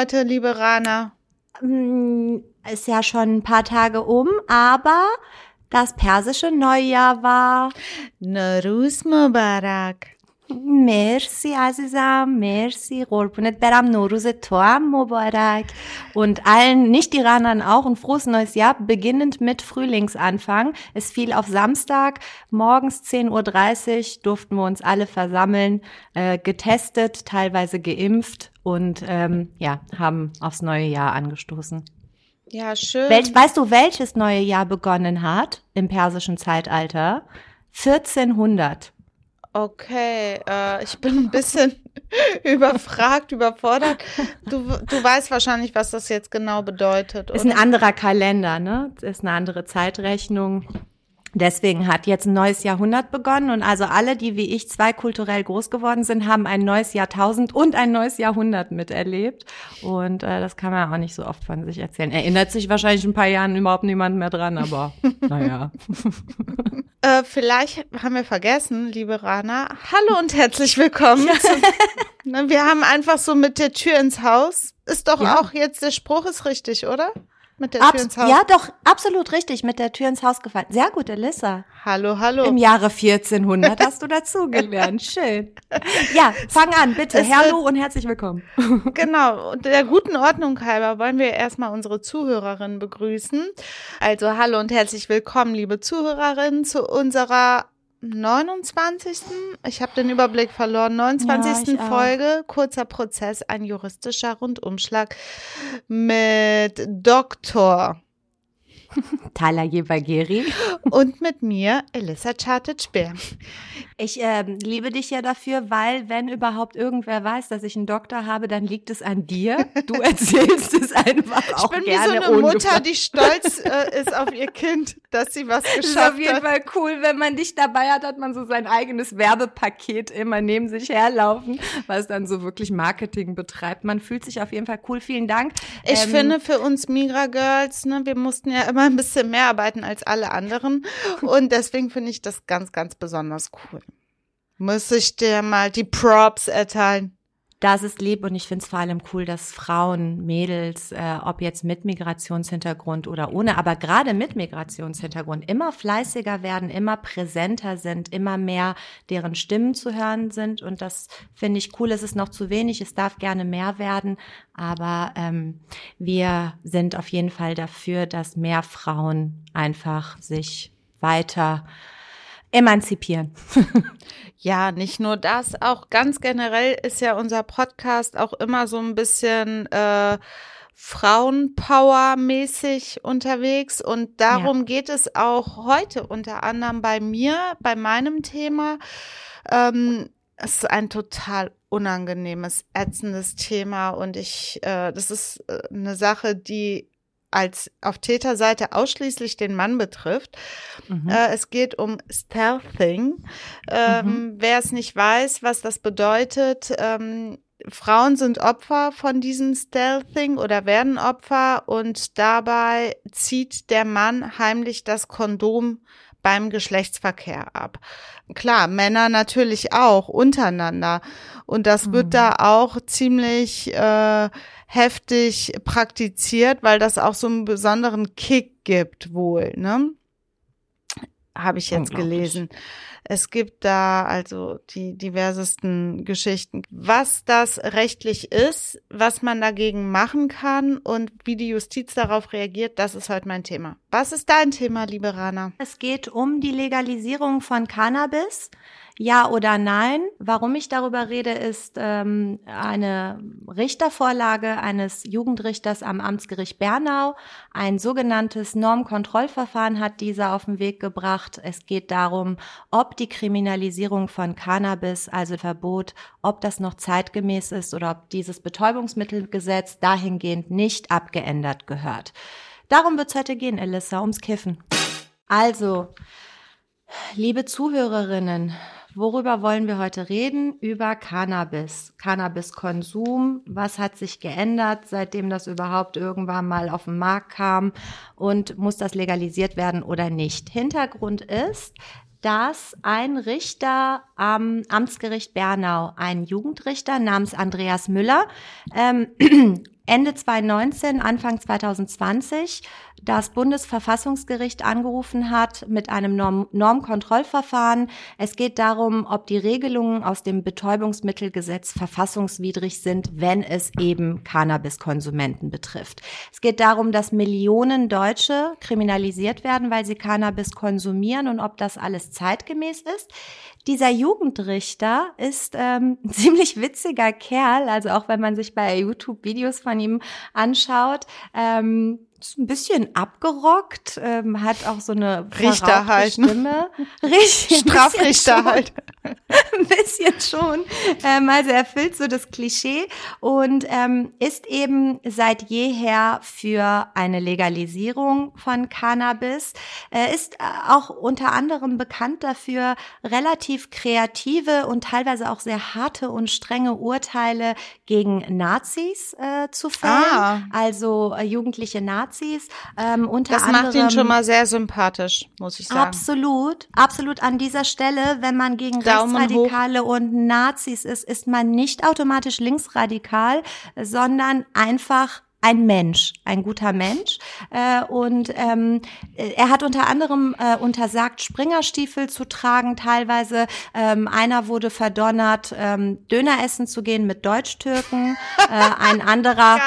Heute, liebe Rana? Mm, Ist ja schon ein paar Tage um, aber das persische Neujahr war. Nuruz Mubarak. Merci عزیزم merci قربونت برم نوروز تو هم مبارک und allen Nicht-Iranern auch ein frohes neues Jahr, beginnend mit Frühlingsanfang. Es fiel auf Samstag, morgens 10.30 Uhr durften wir uns alle versammeln, äh, getestet, teilweise geimpft und ähm, ja, haben aufs neue Jahr angestoßen. Ja, schön. Welch, weißt du, welches neue Jahr begonnen hat im persischen Zeitalter? 1400. Okay, äh, ich bin ein bisschen überfragt, überfordert. Du, du weißt wahrscheinlich, was das jetzt genau bedeutet. Ist ein anderer Kalender, ne? Ist eine andere Zeitrechnung. Deswegen hat jetzt ein neues Jahrhundert begonnen und also alle, die wie ich zwei kulturell groß geworden sind, haben ein neues Jahrtausend und ein neues Jahrhundert miterlebt. Und äh, das kann man auch nicht so oft von sich erzählen. Erinnert sich wahrscheinlich in ein paar Jahren überhaupt niemand mehr dran, aber naja. Äh, vielleicht haben wir vergessen, liebe Rana. Hallo und herzlich willkommen. Zu, ne, wir haben einfach so mit der Tür ins Haus. Ist doch Ja. auch jetzt, der Spruch ist richtig, oder? Mit der Abs Tür ins Haus. ja, doch, absolut richtig, mit der Tür ins Haus gefallen. Sehr gut, Elissa. Hallo, hallo. Im Jahre 1400 hast du dazugelernt. Schön. Ja, fang an, bitte. Hallo und herzlich willkommen. Genau, und der guten Ordnung halber wollen wir erstmal unsere Zuhörerinnen begrüßen. Also hallo und herzlich willkommen, liebe Zuhörerinnen, zu unserer 29. Ich habe den Überblick verloren. 29. Ja. Folge, kurzer Prozess, ein juristischer Rundumschlag mit Doktor Tala Jebageri. und mit mir, Elissa Chartic-Bär. Ich ähm, liebe dich ja dafür, weil wenn überhaupt irgendwer weiß, dass ich einen Doktor habe, dann liegt es an dir. Du erzählst es einfach Ich auch bin wie gerne so eine. Mutter, die stolz äh, ist auf ihr Kind, dass sie was Das ist geschafft auf jeden hat. Fall cool, wenn man dich dabei hat, hat man so sein eigenes Werbepaket immer neben sich herlaufen, was dann so wirklich Marketing betreibt. Man fühlt sich auf jeden Fall cool. Vielen Dank. Ich Ähm, finde für uns Migra Girls, ne, wir mussten ja immer ein bisschen mehr arbeiten als alle anderen und deswegen finde ich das ganz, ganz besonders cool. Muss ich dir mal die Props erteilen? Das ist lieb und ich finde es vor allem cool, dass Frauen, Mädels, äh, ob jetzt mit Migrationshintergrund oder ohne, aber gerade mit Migrationshintergrund immer fleißiger werden, immer präsenter sind, immer mehr deren Stimmen zu hören sind und das finde ich cool. Es ist noch zu wenig, es darf gerne mehr werden, aber ähm, wir sind auf jeden Fall dafür, dass mehr Frauen einfach sich weiter emanzipieren. Ja, nicht nur das, auch ganz generell ist ja unser Podcast auch immer so ein bisschen äh, Frauenpower-mäßig unterwegs und darum geht es auch heute unter anderem bei mir, bei meinem Thema. Ähm, es ist ein total unangenehmes, ätzendes Thema und ich, äh, das ist äh, eine Sache, die als auf Täterseite ausschließlich den Mann betrifft. Mhm. Äh, es geht um Stealthing. Ähm, Wer es nicht weiß, was das bedeutet, ähm, Frauen sind Opfer von diesem Stealthing oder werden Opfer und dabei zieht der Mann heimlich das Kondom beim Geschlechtsverkehr ab. Klar, Männer natürlich auch untereinander. Und das wird da auch ziemlich äh, heftig praktiziert, weil das auch so einen besonderen Kick gibt wohl, ne? Habe ich jetzt gelesen. Es gibt da also die diversesten Geschichten. Was das rechtlich ist, was man dagegen machen kann und wie die Justiz darauf reagiert, das ist heute mein Thema. Was ist dein Thema, liebe Rana? Es geht um die Legalisierung von Cannabis. Ja oder nein? Warum ich darüber rede, ist ähm, eine Richtervorlage eines Jugendrichters am Amtsgericht Bernau. Ein sogenanntes Normkontrollverfahren hat dieser auf den Weg gebracht. Es geht darum, ob die Kriminalisierung von Cannabis, also Verbot, ob das noch zeitgemäß ist oder ob dieses Betäubungsmittelgesetz dahingehend nicht abgeändert gehört. Darum wird's heute gehen, Elissa, ums Kiffen. Also, Liebe Zuhörerinnen, worüber wollen wir heute reden? Über Cannabis. Cannabiskonsum. Was hat sich geändert, seitdem das überhaupt irgendwann mal auf den Markt kam? Und muss das legalisiert werden oder nicht? Hintergrund ist, dass ein Richter am Amtsgericht Bernau, ein Jugendrichter namens Andreas Müller, ähm, Ende 2019, Anfang 2020 das Bundesverfassungsgericht angerufen hat mit einem Norm Normkontrollverfahren. Es geht darum, ob die Regelungen aus dem Betäubungsmittelgesetz verfassungswidrig sind, wenn es eben Cannabiskonsumenten betrifft. Es geht darum, dass Millionen Deutsche kriminalisiert werden, weil sie Cannabis konsumieren und ob das alles zeitgemäß ist. Dieser Jugendrichter ist ähm, ein ziemlich witziger Kerl, also auch wenn man sich bei YouTube Videos von ihm anschaut. Ähm, ist ein bisschen abgerockt, ähm, hat auch so eine Richter halt, ne? Stimme. Richtig, Strafrichter halt. ein bisschen schon. Ähm, also erfüllt so das Klischee und ähm, ist eben seit jeher für eine Legalisierung von Cannabis. Er ist äh, auch unter anderem bekannt dafür, relativ kreative und teilweise auch sehr harte und strenge Urteile gegen Nazis äh, zu fällen. Ah. Also äh, jugendliche Nazis. Ähm, unter das anderem, macht ihn schon mal sehr sympathisch, muss ich sagen. Absolut, absolut an dieser Stelle, wenn man gegen Daumen Rechtsradikale hoch. und Nazis ist, ist man nicht automatisch linksradikal, sondern einfach ein Mensch, ein guter Mensch. Äh, und ähm, er hat unter anderem äh, untersagt, Springerstiefel zu tragen. Teilweise ähm, einer wurde verdonnert, ähm, Döner essen zu gehen mit Deutsch-Türken. äh, ein anderer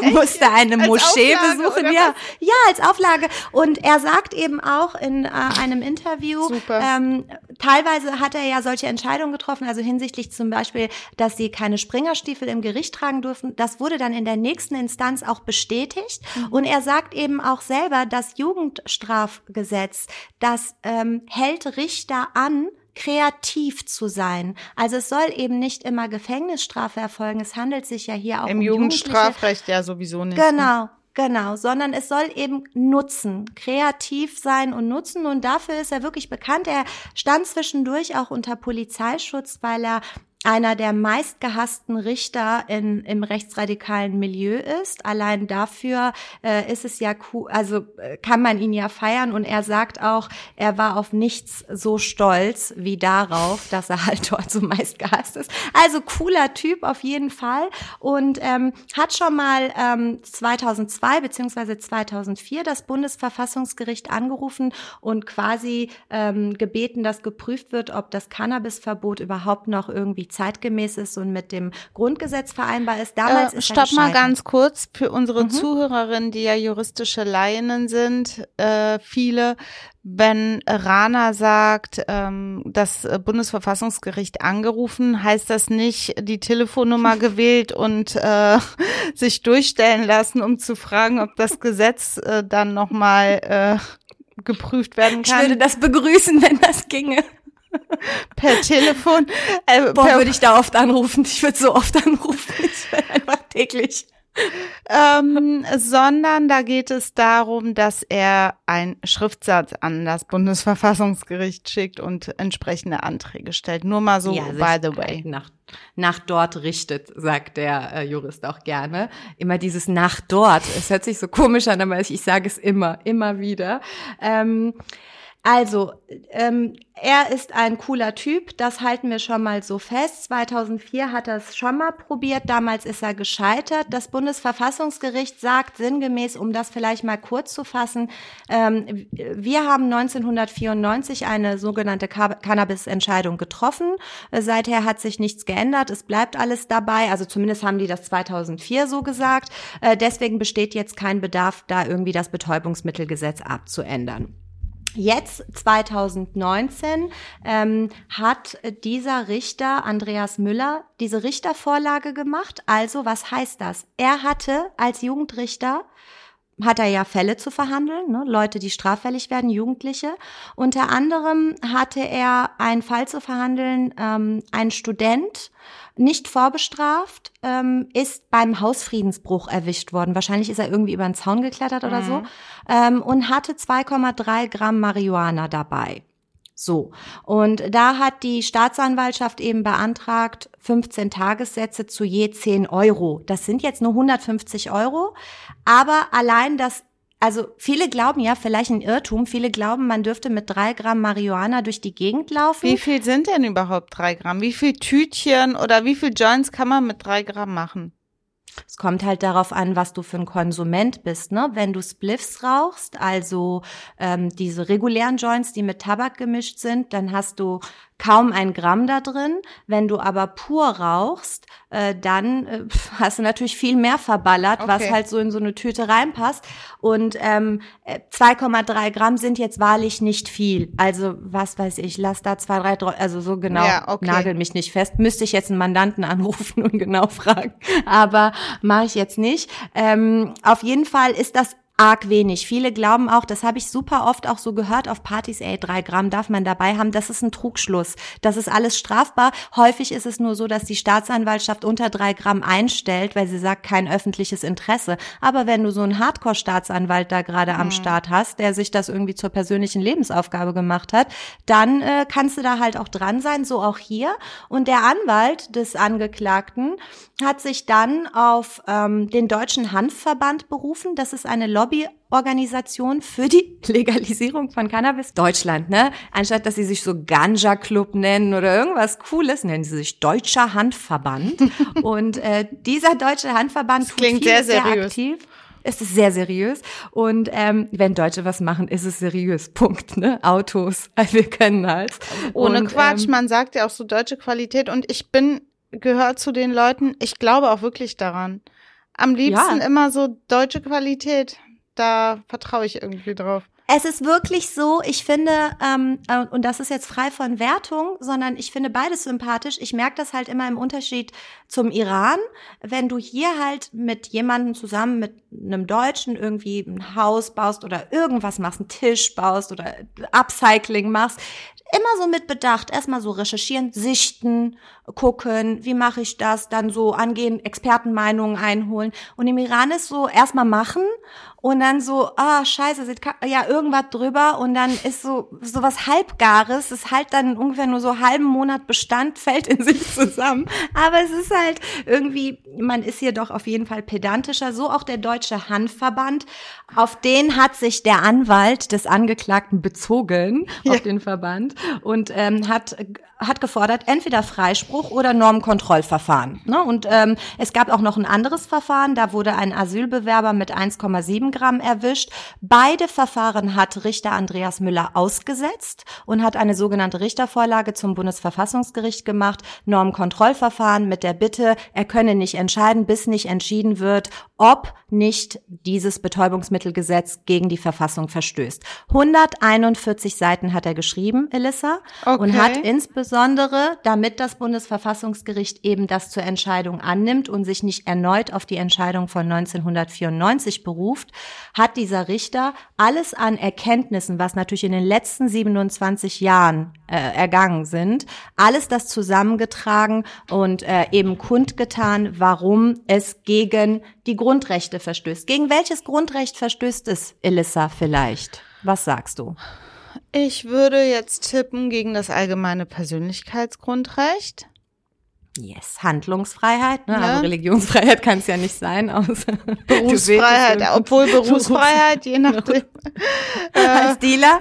musste eine Moschee Auflage, besuchen. Ja, ja, als Auflage. Und er sagt eben auch in äh, einem Interview, ähm, teilweise hat er ja solche Entscheidungen getroffen, also hinsichtlich zum Beispiel, dass sie keine Springerstiefel im Gericht tragen dürfen. Das wurde dann in der nächsten Instanz auch bestätigt. Mhm. Und er sagt eben auch selber, das Jugendstrafgesetz, das ähm, hält Richter an, kreativ zu sein. Also es soll eben nicht immer Gefängnisstrafe erfolgen. Es handelt sich ja hier auch im um Jugendstrafrecht ja sowieso nicht. Genau. Ne? Genau, sondern es soll eben nutzen, kreativ sein und nutzen. Und dafür ist er wirklich bekannt. Er stand zwischendurch auch unter Polizeischutz, weil er einer der meistgehassten Richter in, im rechtsradikalen Milieu ist. Allein dafür äh, ist es ja cool, also äh, kann man ihn ja feiern und er sagt auch, er war auf nichts so stolz wie darauf, dass er halt dort so meistgehasst ist. Also cooler Typ auf jeden Fall und ähm, hat schon mal ähm, 2002 beziehungsweise 2004 das Bundesverfassungsgericht angerufen und quasi ähm, gebeten, dass geprüft wird, ob das Cannabisverbot überhaupt noch irgendwie zeitgemäß ist und mit dem Grundgesetz vereinbar ist. Damals äh, ist Stopp mal ganz kurz für unsere mhm. Zuhörerinnen, die ja juristische Laien sind, äh, viele. Wenn Rana sagt, ähm, das Bundesverfassungsgericht angerufen, heißt das nicht die Telefonnummer gewählt und äh, sich durchstellen lassen, um zu fragen, ob das Gesetz äh, dann nochmal äh, geprüft werden kann. Ich würde das begrüßen, wenn das ginge. per Telefon. Äh, Boah, würde ich da oft anrufen. Ich würde so oft anrufen. Ich werde einfach täglich. ähm, sondern da geht es darum, dass er einen Schriftsatz an das Bundesverfassungsgericht schickt und entsprechende Anträge stellt. Nur mal so, ja, by the way. Nach, nach dort richtet, sagt der äh, Jurist auch gerne. Immer dieses nach dort. Es hört sich so komisch an, aber ich, ich sage es immer, immer wieder. Ähm, also, ähm, er ist ein cooler Typ, das halten wir schon mal so fest. 2004 hat er es schon mal probiert, damals ist er gescheitert. Das Bundesverfassungsgericht sagt sinngemäß, um das vielleicht mal kurz zu fassen, ähm, wir haben 1994 eine sogenannte Cannabis-Entscheidung getroffen. Seither hat sich nichts geändert, es bleibt alles dabei, also zumindest haben die das 2004 so gesagt. Äh, deswegen besteht jetzt kein Bedarf, da irgendwie das Betäubungsmittelgesetz abzuändern. Jetzt 2019 ähm, hat dieser Richter Andreas Müller diese Richtervorlage gemacht. Also was heißt das? Er hatte als Jugendrichter hat er ja Fälle zu verhandeln, ne? Leute, die straffällig werden, Jugendliche. Unter anderem hatte er einen Fall zu verhandeln, ähm, ein Student, nicht vorbestraft, ähm, ist beim Hausfriedensbruch erwischt worden. Wahrscheinlich ist er irgendwie über den Zaun geklettert oder mhm. so ähm, und hatte 2,3 Gramm Marihuana dabei. So. Und da hat die Staatsanwaltschaft eben beantragt, 15 Tagessätze zu je 10 Euro. Das sind jetzt nur 150 Euro. Aber allein das also viele glauben ja, vielleicht ein Irrtum, viele glauben, man dürfte mit drei Gramm Marihuana durch die Gegend laufen. Wie viel sind denn überhaupt drei Gramm? Wie viel Tütchen oder wie viel Joints kann man mit drei Gramm machen? Es kommt halt darauf an, was du für ein Konsument bist. Ne? Wenn du Spliffs rauchst, also ähm, diese regulären Joints, die mit Tabak gemischt sind, dann hast du kaum ein Gramm da drin. Wenn du aber pur rauchst, äh, dann äh, hast du natürlich viel mehr verballert, okay. was halt so in so eine Tüte reinpasst. Und ähm, 2,3 äh, Gramm sind jetzt wahrlich nicht viel. Also was weiß ich, lass da zwei, drei, also so genau, ja, okay. nagel mich nicht fest. Müsste ich jetzt einen Mandanten anrufen und genau fragen. Aber mache ich jetzt nicht. Ähm, auf jeden Fall ist das arg wenig. Viele glauben auch, das habe ich super oft auch so gehört auf Partys, ey, drei Gramm darf man dabei haben. Das ist ein Trugschluss. Das ist alles strafbar. Häufig ist es nur so, dass die Staatsanwaltschaft unter drei Gramm einstellt, weil sie sagt, kein öffentliches Interesse. Aber wenn du so einen Hardcore-Staatsanwalt da gerade mhm. am Start hast, der sich das irgendwie zur persönlichen Lebensaufgabe gemacht hat, dann äh, kannst du da halt auch dran sein, so auch hier. Und der Anwalt des Angeklagten hat sich dann auf ähm, den Deutschen Hanfverband berufen. Das ist eine Lobby Lobbyorganisation für die Legalisierung von Cannabis Deutschland, ne? Anstatt dass sie sich so Ganja Club nennen oder irgendwas Cooles, nennen sie sich Deutscher Handverband. Und äh, dieser Deutsche Handverband das klingt sehr, sehr aktiv. Es ist sehr seriös. Und ähm, wenn Deutsche was machen, ist es seriös. Punkt. Ne? Autos. Wir können halt. Ohne und, Quatsch, ähm, man sagt ja auch so deutsche Qualität. Und ich bin, gehört zu den Leuten, ich glaube auch wirklich daran. Am liebsten ja. immer so deutsche Qualität da vertraue ich irgendwie drauf. Es ist wirklich so, ich finde, ähm, äh, und das ist jetzt frei von Wertung, sondern ich finde beides sympathisch. Ich merke das halt immer im Unterschied zum Iran. Wenn du hier halt mit jemandem zusammen, mit einem Deutschen irgendwie ein Haus baust oder irgendwas machst, einen Tisch baust oder Upcycling machst, immer so mit Bedacht. Erstmal so recherchieren, sichten, gucken, wie mache ich das, dann so angehen, Expertenmeinungen einholen. Und im Iran ist so erstmal machen und dann so, ah, scheiße, sieht ja irgendwas drüber. Und dann ist so so was halbgares, ist halt dann ungefähr nur so halben Monat Bestand, fällt in sich zusammen, aber es ist halt irgendwie, man ist hier doch auf jeden Fall pedantischer, so auch der Deutsche Hanfverband, auf den hat sich der Anwalt des Angeklagten bezogen, ja. auf den Verband. Und ähm, hat hat gefordert, entweder Freispruch oder Normkontrollverfahren. Ne? Und ähm, es gab auch noch ein anderes Verfahren, da wurde ein Asylbewerber mit 1,7 Gramm erwischt. Beide Verfahren hat Richter Andreas Müller ausgesetzt und hat eine sogenannte Richtervorlage zum Bundesverfassungsgericht gemacht, Normkontrollverfahren mit der Bitte, er könne nicht entscheiden, bis nicht entschieden wird, ob nicht dieses Betäubungsmittelgesetz gegen die Verfassung verstößt. 141 Seiten hat er geschrieben, Elissa, okay. und hat insbesondere, damit das Bundesverfassungsgericht eben das zur Entscheidung annimmt und sich nicht erneut auf die Entscheidung von 1994 beruft, hat dieser Richter alles an Erkenntnissen, was natürlich in den letzten 27 Jahren äh, ergangen sind, alles das zusammengetragen und äh, eben kundgetan, warum es gegen die Grundrechte verstößt. Gegen welches Grundrecht verstößt es, Elissa, vielleicht? Was sagst du? Ich würde jetzt tippen gegen das allgemeine Persönlichkeitsgrundrecht. Yes, Handlungsfreiheit, ne? Ja. Also Religionsfreiheit kann es ja nicht sein, außer Berufsfreiheit, obwohl Berufsfreiheit, je nachdem. äh, als Dealer?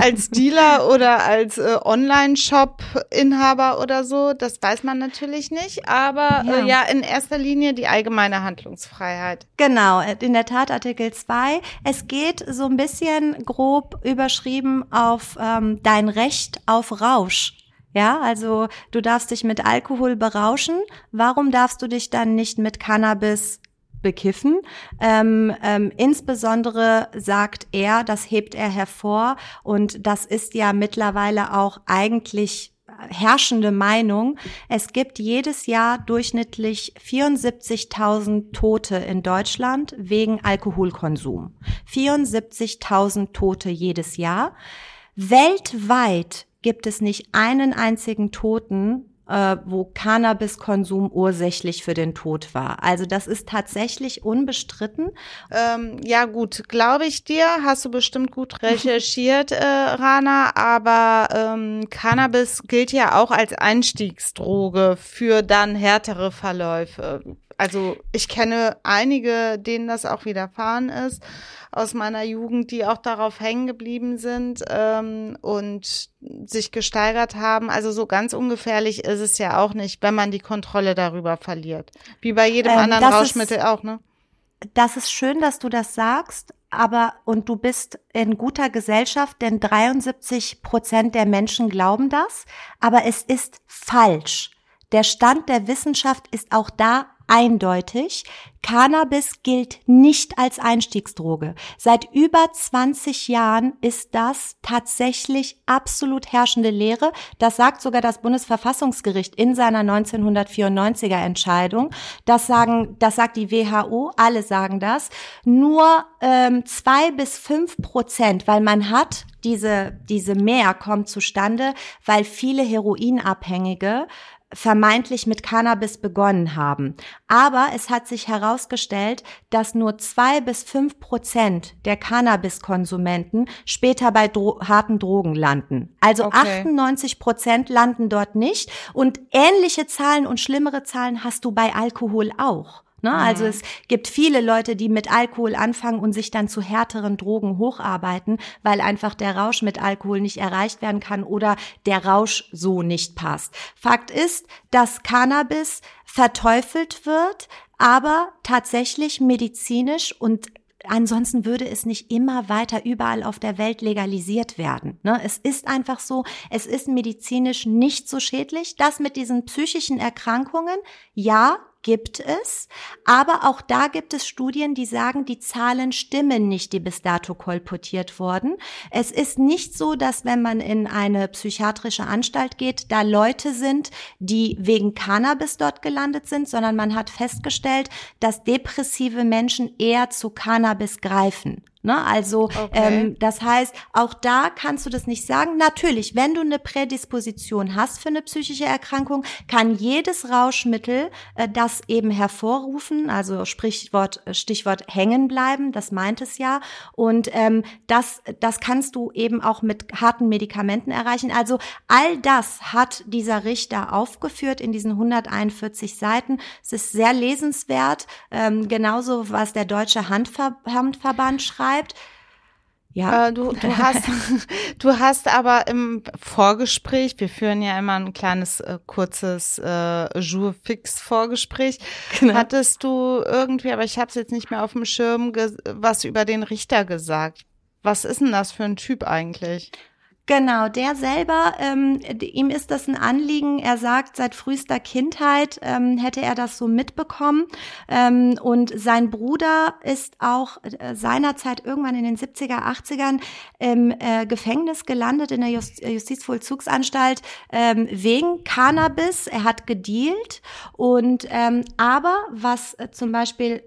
Als Dealer oder als äh, Online-Shop-Inhaber oder so, das weiß man natürlich nicht, aber ja. Äh, ja, in erster Linie die allgemeine Handlungsfreiheit. Genau, in der Tat Artikel 2. Es geht so ein bisschen grob überschrieben auf ähm, dein Recht auf Rausch. Ja, also du darfst dich mit Alkohol berauschen. Warum darfst du dich dann nicht mit Cannabis bekiffen. Ähm, ähm, insbesondere sagt er, das hebt er hervor und das ist ja mittlerweile auch eigentlich herrschende Meinung. Es gibt jedes Jahr durchschnittlich 74.000 Tote in Deutschland wegen Alkoholkonsum. 74.000 Tote jedes Jahr. Weltweit gibt es nicht einen einzigen Toten, äh, wo Cannabiskonsum ursächlich für den Tod war. Also das ist tatsächlich unbestritten. Ähm, ja gut, glaube ich dir, hast du bestimmt gut recherchiert, äh, Rana, aber ähm, Cannabis gilt ja auch als Einstiegsdroge für dann härtere Verläufe. Also ich kenne einige, denen das auch widerfahren ist aus meiner Jugend, die auch darauf hängen geblieben sind ähm, und sich gesteigert haben. Also so ganz ungefährlich ist es ja auch nicht, wenn man die Kontrolle darüber verliert. Wie bei jedem ähm, anderen Rauschmittel ist, auch, ne? Das ist schön, dass du das sagst, aber und du bist in guter Gesellschaft, denn 73 Prozent der Menschen glauben das, aber es ist falsch. Der Stand der Wissenschaft ist auch da eindeutig. Cannabis gilt nicht als Einstiegsdroge. Seit über 20 Jahren ist das tatsächlich absolut herrschende Lehre. Das sagt sogar das Bundesverfassungsgericht in seiner 1994er Entscheidung. Das sagen, das sagt die WHO. Alle sagen das. Nur ähm, zwei bis fünf Prozent, weil man hat diese diese Mehr kommt zustande, weil viele Heroinabhängige vermeintlich mit Cannabis begonnen haben. Aber es hat sich herausgestellt, dass nur zwei bis fünf Prozent der Cannabiskonsumenten später bei Dro harten Drogen landen. Also okay. 98 Prozent landen dort nicht. Und ähnliche Zahlen und schlimmere Zahlen hast du bei Alkohol auch. Ne? Also mhm. es gibt viele Leute, die mit Alkohol anfangen und sich dann zu härteren Drogen hocharbeiten, weil einfach der Rausch mit Alkohol nicht erreicht werden kann oder der Rausch so nicht passt. Fakt ist, dass Cannabis verteufelt wird, aber tatsächlich medizinisch und Ansonsten würde es nicht immer weiter überall auf der Welt legalisiert werden. Ne? Es ist einfach so, es ist medizinisch nicht so schädlich. Das mit diesen psychischen Erkrankungen, ja, gibt es, aber auch da gibt es Studien, die sagen, die Zahlen stimmen nicht, die bis dato kolportiert wurden. Es ist nicht so, dass wenn man in eine psychiatrische Anstalt geht, da Leute sind, die wegen Cannabis dort gelandet sind, sondern man hat festgestellt, dass depressive Menschen eher zu Cannabis greifen. Ne? Also okay. ähm, das heißt, auch da kannst du das nicht sagen. Natürlich, wenn du eine Prädisposition hast für eine psychische Erkrankung, kann jedes Rauschmittel äh, das eben hervorrufen. Also Sprichwort, äh, Stichwort hängen bleiben, das meint es ja. Und ähm, das, das kannst du eben auch mit harten Medikamenten erreichen. Also all das hat dieser Richter aufgeführt in diesen 141 Seiten. Es ist sehr lesenswert. Ähm, genauso was der Deutsche Handver Handverband schreibt schreibt. Ja. Äh, du, du, hast, du hast aber im Vorgespräch, wir führen ja immer ein kleines, äh, kurzes äh, Jour fix Vorgespräch, genau. hattest du irgendwie, aber ich habe es jetzt nicht mehr auf dem Schirm, was über den Richter gesagt. Was ist denn das für ein Typ eigentlich? Genau, der selber, ähm, ihm ist das ein Anliegen. Er sagt, seit frühester Kindheit ähm, hätte er das so mitbekommen. Ähm, und sein Bruder ist auch äh, seinerzeit irgendwann in den 70er, 80ern im äh, Gefängnis gelandet, in der Just Justizvollzugsanstalt, ähm, wegen Cannabis. Er hat gedealt. Und ähm, aber was äh, zum Beispiel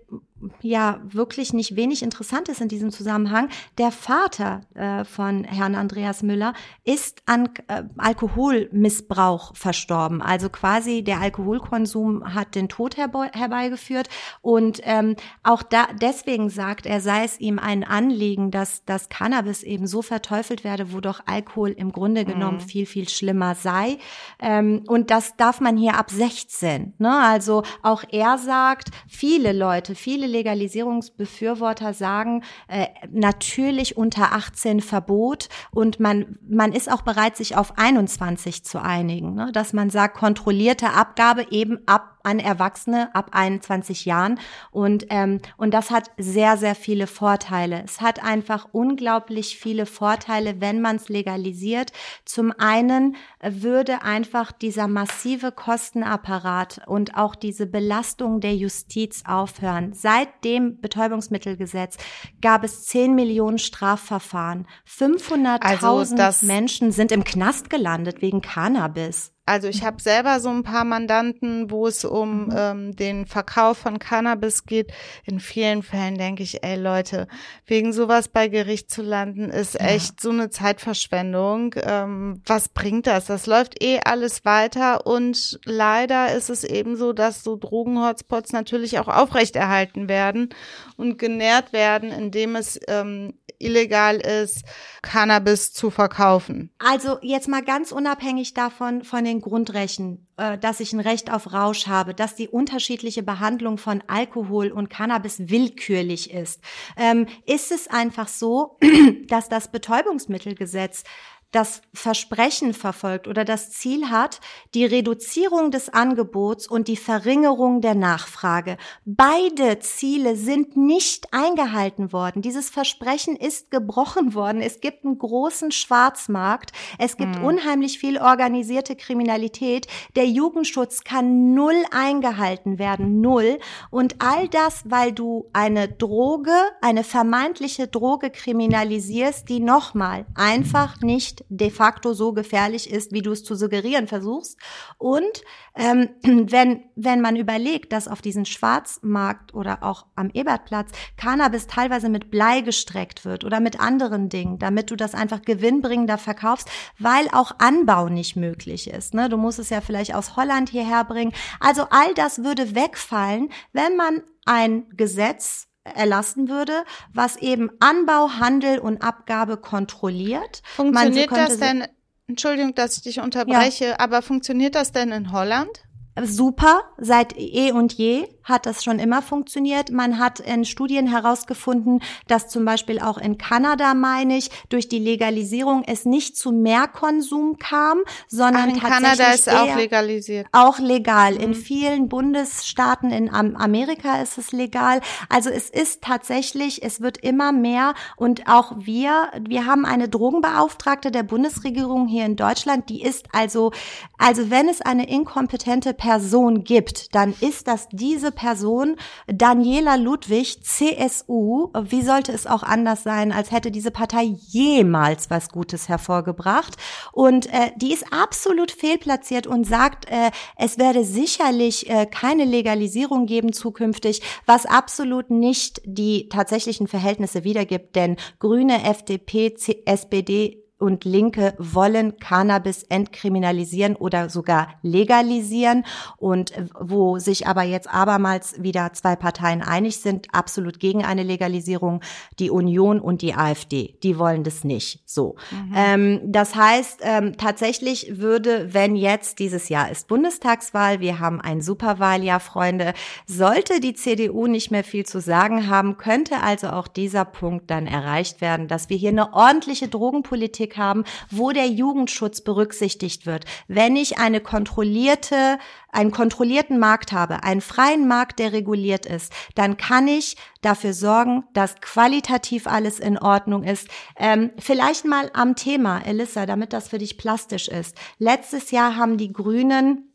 ja wirklich nicht wenig interessant ist in diesem Zusammenhang, der Vater äh, von Herrn Andreas Müller ist an äh, Alkoholmissbrauch verstorben. Also quasi der Alkoholkonsum hat den Tod herbe herbeigeführt und ähm, auch da deswegen sagt er, sei es ihm ein Anliegen, dass das Cannabis eben so verteufelt werde, wo doch Alkohol im Grunde genommen mhm. viel viel schlimmer sei. Ähm, und das darf man hier ab 16. Ne? Also auch er sagt, viele Leute, viele Legalisierungsbefürworter sagen, äh, natürlich unter 18 Verbot und man, man ist auch bereit, sich auf 21 zu einigen, ne? dass man sagt, kontrollierte Abgabe eben ab an Erwachsene ab 21 Jahren. Und, ähm, und das hat sehr, sehr viele Vorteile. Es hat einfach unglaublich viele Vorteile, wenn man es legalisiert. Zum einen würde einfach dieser massive Kostenapparat und auch diese Belastung der Justiz aufhören. Seit dem Betäubungsmittelgesetz gab es 10 Millionen Strafverfahren. 500.000 also Menschen sind im Knast gelandet wegen Cannabis. Also ich habe selber so ein paar Mandanten, wo es um mhm. ähm, den Verkauf von Cannabis geht. In vielen Fällen denke ich, ey Leute, wegen sowas bei Gericht zu landen, ist ja. echt so eine Zeitverschwendung. Ähm, was bringt das? Das läuft eh alles weiter und leider ist es eben so, dass so Drogenhotspots natürlich auch aufrechterhalten werden und genährt werden, indem es ähm, illegal ist, Cannabis zu verkaufen. Also jetzt mal ganz unabhängig davon von den den Grundrechten, äh, dass ich ein Recht auf Rausch habe, dass die unterschiedliche Behandlung von Alkohol und Cannabis willkürlich ist, ähm, ist es einfach so, dass das Betäubungsmittelgesetz das Versprechen verfolgt oder das Ziel hat, die Reduzierung des Angebots und die Verringerung der Nachfrage. Beide Ziele sind nicht eingehalten worden. Dieses Versprechen ist gebrochen worden. Es gibt einen großen Schwarzmarkt. Es gibt hm. unheimlich viel organisierte Kriminalität. Der Jugendschutz kann null eingehalten werden. Null. Und all das, weil du eine Droge, eine vermeintliche Droge kriminalisierst, die nochmal einfach nicht de facto so gefährlich ist, wie du es zu suggerieren versuchst. Und ähm, wenn, wenn man überlegt, dass auf diesen Schwarzmarkt oder auch am Ebertplatz Cannabis teilweise mit Blei gestreckt wird oder mit anderen Dingen, damit du das einfach gewinnbringender verkaufst, weil auch Anbau nicht möglich ist. Ne? Du musst es ja vielleicht aus Holland hierher bringen. Also all das würde wegfallen, wenn man ein Gesetz erlassen würde, was eben Anbau, Handel und Abgabe kontrolliert. Funktioniert so das denn, Entschuldigung, dass ich dich unterbreche, ja. aber funktioniert das denn in Holland? Super, seit eh und je hat das schon immer funktioniert. Man hat in Studien herausgefunden, dass zum Beispiel auch in Kanada, meine ich, durch die Legalisierung es nicht zu Mehrkonsum kam, sondern Ach, in tatsächlich Kanada ist auch legalisiert. Auch legal. Mhm. In vielen Bundesstaaten in Amerika ist es legal. Also es ist tatsächlich, es wird immer mehr und auch wir, wir haben eine Drogenbeauftragte der Bundesregierung hier in Deutschland, die ist also, also wenn es eine inkompetente Person gibt, dann ist das diese Person Daniela Ludwig, CSU. Wie sollte es auch anders sein, als hätte diese Partei jemals was Gutes hervorgebracht? Und äh, die ist absolut fehlplatziert und sagt, äh, es werde sicherlich äh, keine Legalisierung geben zukünftig, was absolut nicht die tatsächlichen Verhältnisse wiedergibt. Denn Grüne, FDP, C SPD, und Linke wollen Cannabis entkriminalisieren oder sogar legalisieren und wo sich aber jetzt abermals wieder zwei Parteien einig sind, absolut gegen eine Legalisierung, die Union und die AfD. Die wollen das nicht. So. Mhm. Ähm, das heißt, ähm, tatsächlich würde, wenn jetzt dieses Jahr ist Bundestagswahl, wir haben ein Superwahljahr, Freunde, sollte die CDU nicht mehr viel zu sagen haben, könnte also auch dieser Punkt dann erreicht werden, dass wir hier eine ordentliche Drogenpolitik Politik haben, wo der Jugendschutz berücksichtigt wird. Wenn ich eine kontrollierte, einen kontrollierten Markt habe, einen freien Markt, der reguliert ist, dann kann ich dafür sorgen, dass qualitativ alles in Ordnung ist. Ähm, vielleicht mal am Thema, Elissa, damit das für dich plastisch ist. Letztes Jahr haben die Grünen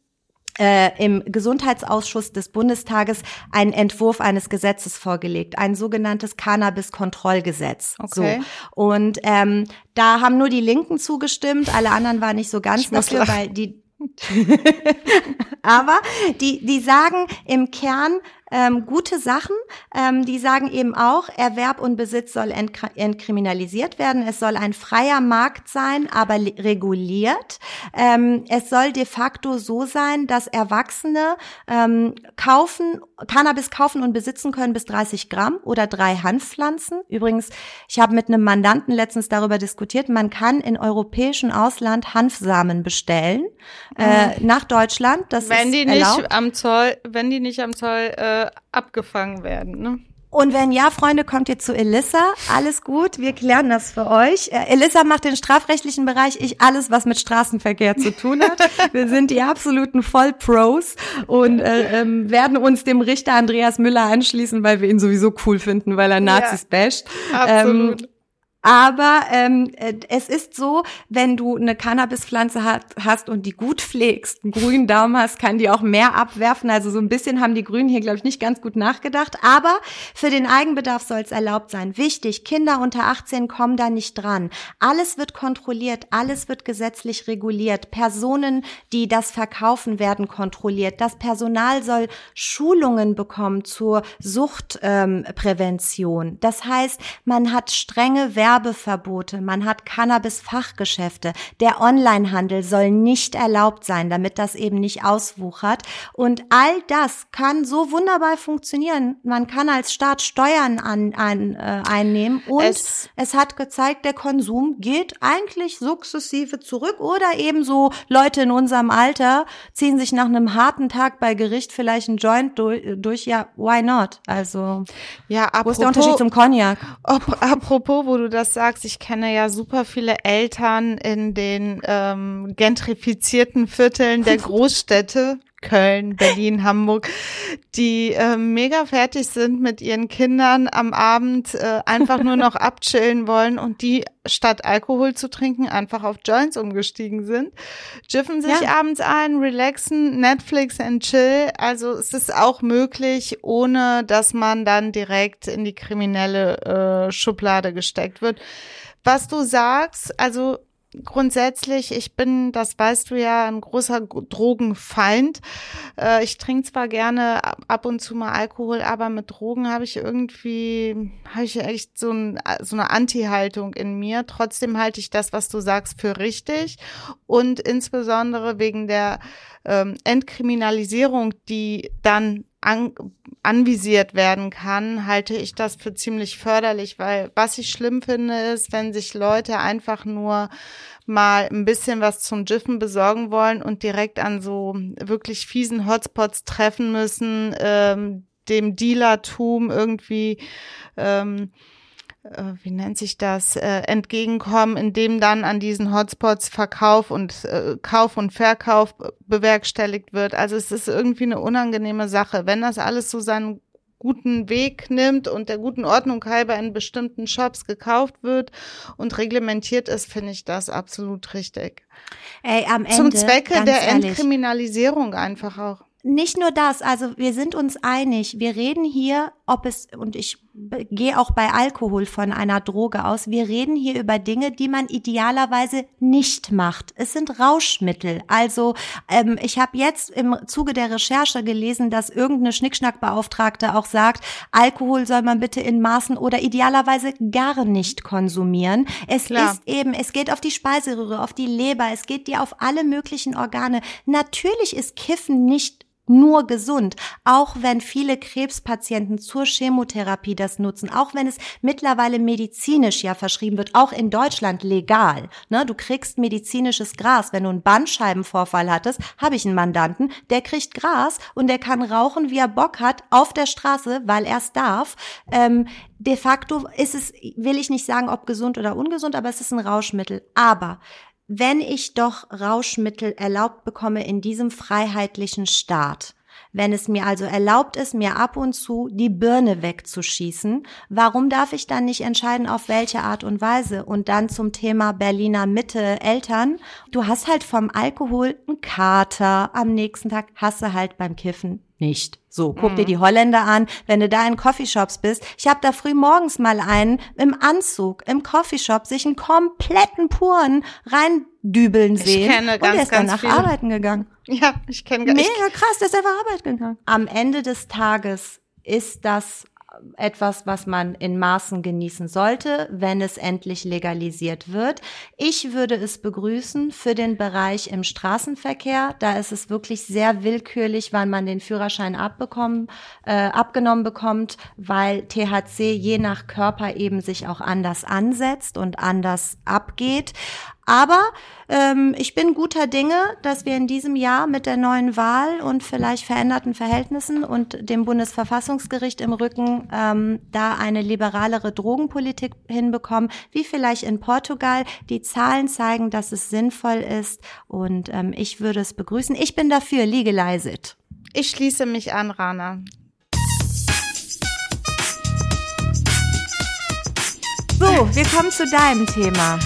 äh, im Gesundheitsausschuss des Bundestages einen Entwurf eines Gesetzes vorgelegt, ein sogenanntes Cannabis-Kontrollgesetz. Okay. So. Und ähm, da haben nur die Linken zugestimmt, alle anderen waren nicht so ganz dafür, weil die Aber die, die sagen im Kern, ähm, gute Sachen. Ähm, die sagen eben auch, Erwerb und Besitz soll entkriminalisiert werden. Es soll ein freier Markt sein, aber reguliert. Ähm, es soll de facto so sein, dass Erwachsene ähm, kaufen, Cannabis kaufen und besitzen können bis 30 Gramm oder drei Hanfpflanzen. Übrigens, ich habe mit einem Mandanten letztens darüber diskutiert, man kann in europäischen Ausland Hanfsamen bestellen äh, mhm. nach Deutschland. Das wenn ist die erlaubt. nicht am Zoll, wenn die nicht am Zoll äh, abgefangen werden. Ne? Und wenn ja, Freunde, kommt ihr zu Elissa. Alles gut, wir klären das für euch. Äh, Elissa macht den strafrechtlichen Bereich, ich alles, was mit Straßenverkehr zu tun hat. wir sind die absoluten Vollpros und äh, ähm, werden uns dem Richter Andreas Müller anschließen, weil wir ihn sowieso cool finden, weil er Nazis ja, basht. Absolut. Ähm, aber ähm, äh, es ist so, wenn du eine Cannabispflanze hat, hast und die gut pflegst, einen grünen Daumen hast, kann die auch mehr abwerfen. Also so ein bisschen haben die Grünen hier, glaube ich, nicht ganz gut nachgedacht. Aber für den Eigenbedarf soll es erlaubt sein. Wichtig, Kinder unter 18 kommen da nicht dran. Alles wird kontrolliert, alles wird gesetzlich reguliert. Personen, die das verkaufen, werden kontrolliert. Das Personal soll Schulungen bekommen zur Suchtprävention. Ähm, das heißt, man hat strenge Werte Werbeverbote, man hat Cannabis-Fachgeschäfte. Der Onlinehandel soll nicht erlaubt sein, damit das eben nicht auswuchert. Und all das kann so wunderbar funktionieren. Man kann als Staat Steuern an, an, äh, einnehmen und es, es hat gezeigt, der Konsum geht eigentlich sukzessive zurück oder ebenso Leute in unserem Alter ziehen sich nach einem harten Tag bei Gericht vielleicht ein Joint durch, durch ja, why not? Also, ja, apropos, wo ist der Unterschied zum Cognac? Apropos, wo du das sagst, ich kenne ja super viele Eltern in den ähm, gentrifizierten Vierteln der Großstädte, Köln, Berlin, Hamburg, die äh, mega fertig sind mit ihren Kindern am Abend äh, einfach nur noch abchillen wollen und die statt Alkohol zu trinken einfach auf Joints umgestiegen sind, jiffen sich ja. abends ein, relaxen, Netflix and chill. Also es ist auch möglich, ohne dass man dann direkt in die kriminelle äh, Schublade gesteckt wird. Was du sagst, also grundsätzlich, ich bin, das weißt du ja, ein großer Drogenfeind. Äh, ich trinke zwar gerne ab und zu mal Alkohol, aber mit Drogen habe ich irgendwie, habe ich echt so, ein, so eine Anti-Haltung in mir. Trotzdem halte ich das, was du sagst, für richtig. Und insbesondere wegen der ähm, Entkriminalisierung, die dann an, anvisiert werden kann, halte ich das für ziemlich förderlich, weil was ich schlimm finde, ist, wenn sich Leute einfach nur mal ein bisschen was zum Jiffen besorgen wollen und direkt an so wirklich fiesen Hotspots treffen müssen, ähm, dem Dealertum irgendwie ähm, äh, wie nennt sich das, äh, entgegenkommen, indem dann an diesen Hotspots Verkauf und äh, Kauf und Verkauf bewerkstelligt wird. Also es ist irgendwie eine unangenehme Sache. Wenn das alles so seinen guten Weg nimmt und der guten Ordnung halber in bestimmten Shops gekauft wird und reglementiert ist, finde ich das absolut richtig. Ey, am Ende, Zum Zwecke der ehrlich, Entkriminalisierung einfach auch. Nicht nur das, also wir sind uns einig. Wir reden hier, ob es, und ich gehe auch bei Alkohol von einer Droge aus, wir reden hier über Dinge, die man idealerweise nicht macht. Es sind Rauschmittel. Also ähm, ich habe jetzt im Zuge der Recherche gelesen, dass irgendeine Schnickschnackbeauftragte auch sagt, Alkohol soll man bitte in Maßen oder idealerweise gar nicht konsumieren. Es Klar. ist eben, es geht auf die Speiseröhre, auf die Leber, es geht dir auf alle möglichen Organe. Natürlich ist Kiffen nicht nur gesund, auch wenn viele Krebspatienten zur Chemotherapie das nutzen, auch wenn es mittlerweile medizinisch ja verschrieben wird, auch in Deutschland legal. Ne, du kriegst medizinisches Gras. Wenn du einen Bandscheibenvorfall hattest, habe ich einen Mandanten, der kriegt Gras und der kann rauchen, wie er Bock hat, auf der Straße, weil er es darf. Ähm, de facto ist es, will ich nicht sagen, ob gesund oder ungesund, aber es ist ein Rauschmittel. Aber wenn ich doch Rauschmittel erlaubt bekomme in diesem freiheitlichen Staat, wenn es mir also erlaubt ist, mir ab und zu die Birne wegzuschießen, warum darf ich dann nicht entscheiden, auf welche Art und Weise? Und dann zum Thema Berliner Mitte Eltern. Du hast halt vom Alkohol einen Kater, am nächsten Tag hast du halt beim Kiffen nicht. So, guck mhm. dir die Holländer an, wenn du da in Coffeeshops bist. Ich habe da früh morgens mal einen im Anzug im Coffeeshop sich einen kompletten Puren reindübeln sehen. Ich kenne ganz, und der ist ganz danach viele. arbeiten gegangen. Ja, ich kenne Mega krass, der ist einfach arbeiten gegangen. Am Ende des Tages ist das etwas, was man in Maßen genießen sollte, wenn es endlich legalisiert wird. Ich würde es begrüßen für den Bereich im Straßenverkehr. Da ist es wirklich sehr willkürlich, wann man den Führerschein abbekommen, äh, abgenommen bekommt, weil THC je nach Körper eben sich auch anders ansetzt und anders abgeht. Aber ähm, ich bin guter Dinge, dass wir in diesem Jahr mit der neuen Wahl und vielleicht veränderten Verhältnissen und dem Bundesverfassungsgericht im Rücken ähm, da eine liberalere Drogenpolitik hinbekommen, wie vielleicht in Portugal. Die Zahlen zeigen, dass es sinnvoll ist und ähm, ich würde es begrüßen. Ich bin dafür, legalize it. Ich schließe mich an, Rana. So, wir kommen zu deinem Thema.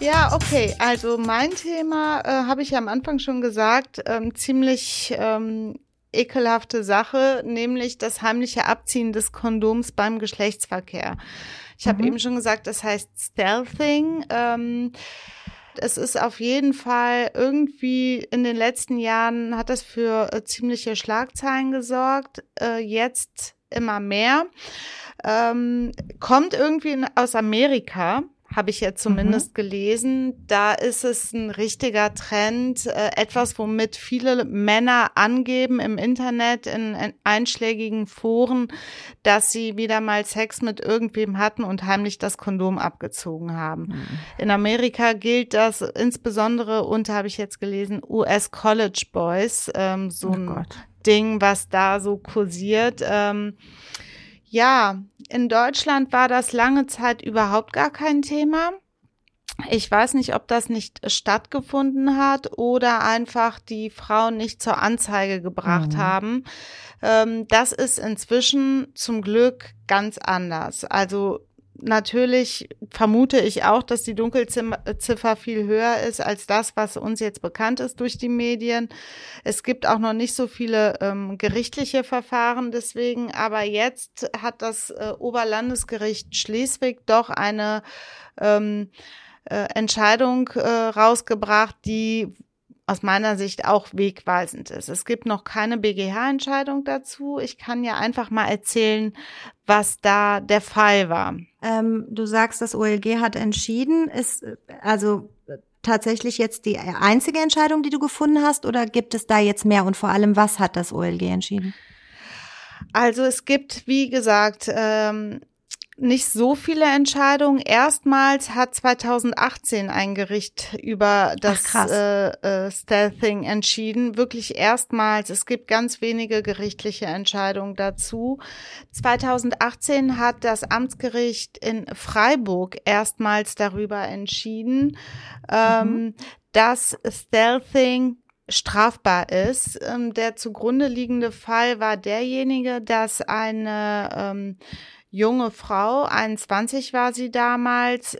Ja, okay. Also mein Thema äh, habe ich ja am Anfang schon gesagt, ähm, ziemlich ähm, ekelhafte Sache, nämlich das heimliche Abziehen des Kondoms beim Geschlechtsverkehr. Ich habe mhm. eben schon gesagt, das heißt Stealthing. Ähm, es ist auf jeden Fall irgendwie in den letzten Jahren hat das für äh, ziemliche Schlagzeilen gesorgt. Äh, jetzt immer mehr. Ähm, kommt irgendwie aus Amerika habe ich jetzt zumindest mhm. gelesen. Da ist es ein richtiger Trend, äh, etwas, womit viele Männer angeben im Internet, in, in, einschlägigen Foren, dass sie wieder mal Sex mit irgendwem hatten und heimlich das Kondom abgezogen haben. Mhm. In Amerika gilt das insbesondere unter, habe ich jetzt gelesen, US College Boys, ähm, so oh ein. Ding, was da so kursiert. Ähm, ja, in Deutschland war das lange Zeit überhaupt gar kein Thema. Ich weiß nicht, ob das nicht stattgefunden hat oder einfach die Frauen nicht zur Anzeige gebracht mhm. haben. Ähm, das ist inzwischen zum Glück ganz anders. Also natürlich vermute ich auch, dass die Dunkelziffer viel höher ist als das, was uns jetzt bekannt ist durch die Medien. Es gibt auch noch nicht so viele ähm, gerichtliche Verfahren deswegen, aber jetzt hat das äh, Oberlandesgericht Schleswig doch eine ähm, äh, Entscheidung äh, rausgebracht, die aus meiner Sicht auch wegweisend ist. Es gibt noch keine BGH-Entscheidung dazu. Ich kann ja einfach mal erzählen, was da der Fall war. Ähm, du sagst, das OLG hat entschieden. Ist also tatsächlich jetzt die einzige Entscheidung, die du gefunden hast, oder gibt es da jetzt mehr? Und vor allem, was hat das OLG entschieden? Also es gibt, wie gesagt, ähm, nicht so viele Entscheidungen. Erstmals hat 2018 ein Gericht über das Ach, äh, äh, Stealthing entschieden. Wirklich erstmals. Es gibt ganz wenige gerichtliche Entscheidungen dazu. 2018 hat das Amtsgericht in Freiburg erstmals darüber entschieden, ähm, mhm. dass Stealthing strafbar ist. Ähm, der zugrunde liegende Fall war derjenige, dass eine ähm, junge Frau, 21 war sie damals,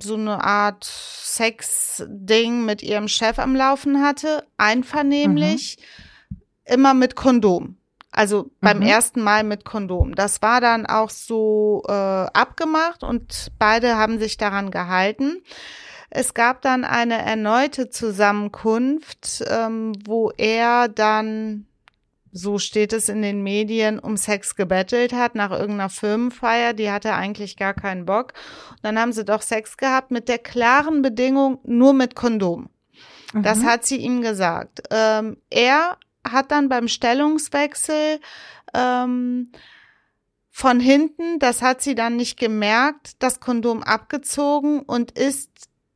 so eine Art Sex-Ding mit ihrem Chef am Laufen hatte, einvernehmlich, mhm. immer mit Kondom. Also beim mhm. ersten Mal mit Kondom. Das war dann auch so äh, abgemacht und beide haben sich daran gehalten. Es gab dann eine erneute Zusammenkunft, ähm, wo er dann so steht es in den Medien, um Sex gebettelt hat nach irgendeiner Firmenfeier. Die hatte eigentlich gar keinen Bock. Und dann haben sie doch Sex gehabt mit der klaren Bedingung, nur mit Kondom. Mhm. Das hat sie ihm gesagt. Ähm, er hat dann beim Stellungswechsel ähm, von hinten, das hat sie dann nicht gemerkt, das Kondom abgezogen und ist,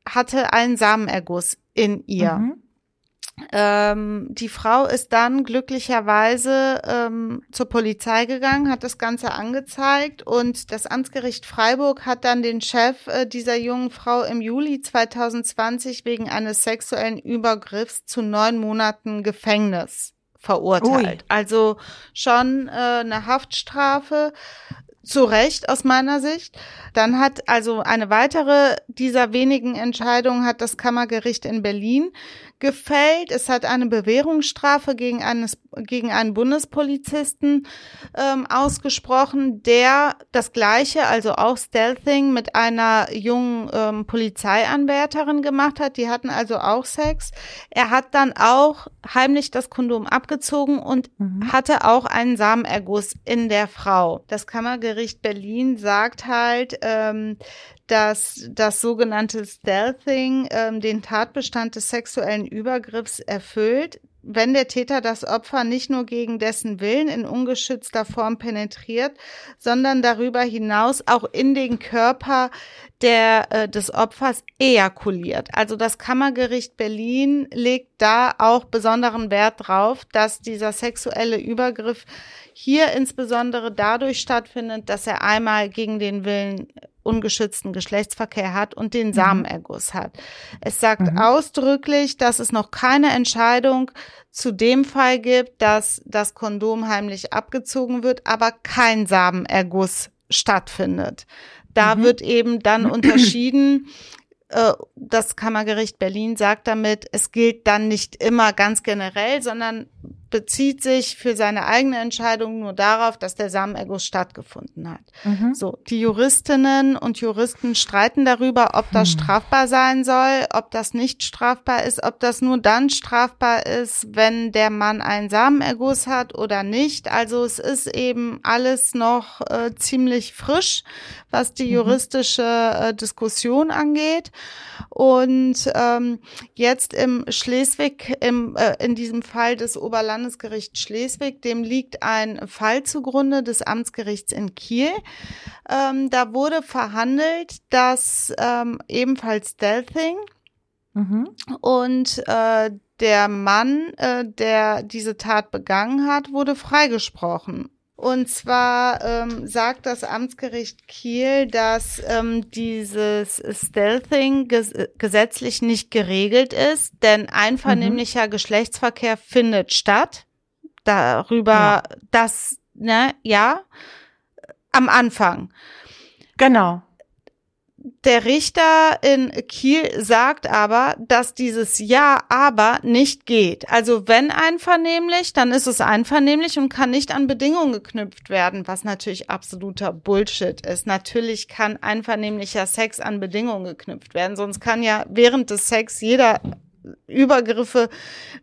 hatte einen Samenerguss in ihr. Mhm. Ähm, die Frau ist dann glücklicherweise ähm, zur Polizei gegangen, hat das Ganze angezeigt und das Amtsgericht Freiburg hat dann den Chef äh, dieser jungen Frau im Juli 2020 wegen eines sexuellen Übergriffs zu neun Monaten Gefängnis verurteilt. Ui. Also schon äh, eine Haftstrafe. Zu Recht aus meiner Sicht. Dann hat also eine weitere dieser wenigen Entscheidungen hat das Kammergericht in Berlin gefällt. Es hat eine Bewährungsstrafe gegen, eines, gegen einen Bundespolizisten ähm, ausgesprochen, der das Gleiche, also auch Stealthing, mit einer jungen ähm, Polizeianwärterin gemacht hat. Die hatten also auch Sex. Er hat dann auch heimlich das Kondom abgezogen und mhm. hatte auch einen Samenerguss in der Frau. Das Kammergericht Berlin sagt halt, ähm, dass das sogenannte Stealthing ähm, den Tatbestand des sexuellen Übergriffs erfüllt, wenn der Täter das Opfer nicht nur gegen dessen Willen in ungeschützter Form penetriert, sondern darüber hinaus auch in den Körper der, äh, des Opfers ejakuliert. Also das Kammergericht Berlin legt da auch besonderen Wert drauf, dass dieser sexuelle Übergriff hier insbesondere dadurch stattfindet, dass er einmal gegen den Willen ungeschützten Geschlechtsverkehr hat und den mhm. Samenerguss hat. Es sagt mhm. ausdrücklich, dass es noch keine Entscheidung zu dem Fall gibt, dass das Kondom heimlich abgezogen wird, aber kein Samenerguss stattfindet. Da mhm. wird eben dann unterschieden, äh, das Kammergericht Berlin sagt damit, es gilt dann nicht immer ganz generell, sondern bezieht sich für seine eigene Entscheidung nur darauf, dass der Samenerguss stattgefunden hat. Mhm. So, die Juristinnen und Juristen streiten darüber, ob das hm. strafbar sein soll, ob das nicht strafbar ist, ob das nur dann strafbar ist, wenn der Mann einen Samenerguss hat oder nicht. Also es ist eben alles noch äh, ziemlich frisch, was die mhm. juristische äh, Diskussion angeht. Und ähm, jetzt im Schleswig, im, äh, in diesem Fall des Oberlandes Landesgericht Schleswig. Dem liegt ein Fall zugrunde des Amtsgerichts in Kiel. Ähm, da wurde verhandelt, dass ähm, ebenfalls Stealthing mhm. und äh, der Mann, äh, der diese Tat begangen hat, wurde freigesprochen. Und zwar ähm, sagt das Amtsgericht Kiel, dass ähm, dieses Stealthing ges gesetzlich nicht geregelt ist, denn einvernehmlicher mhm. Geschlechtsverkehr findet statt. Darüber, ja. dass, ne, ja, am Anfang. Genau. Der Richter in Kiel sagt aber, dass dieses Ja, aber nicht geht. Also wenn einvernehmlich, dann ist es einvernehmlich und kann nicht an Bedingungen geknüpft werden, was natürlich absoluter Bullshit ist. Natürlich kann einvernehmlicher Sex an Bedingungen geknüpft werden, sonst kann ja während des Sex jeder Übergriffe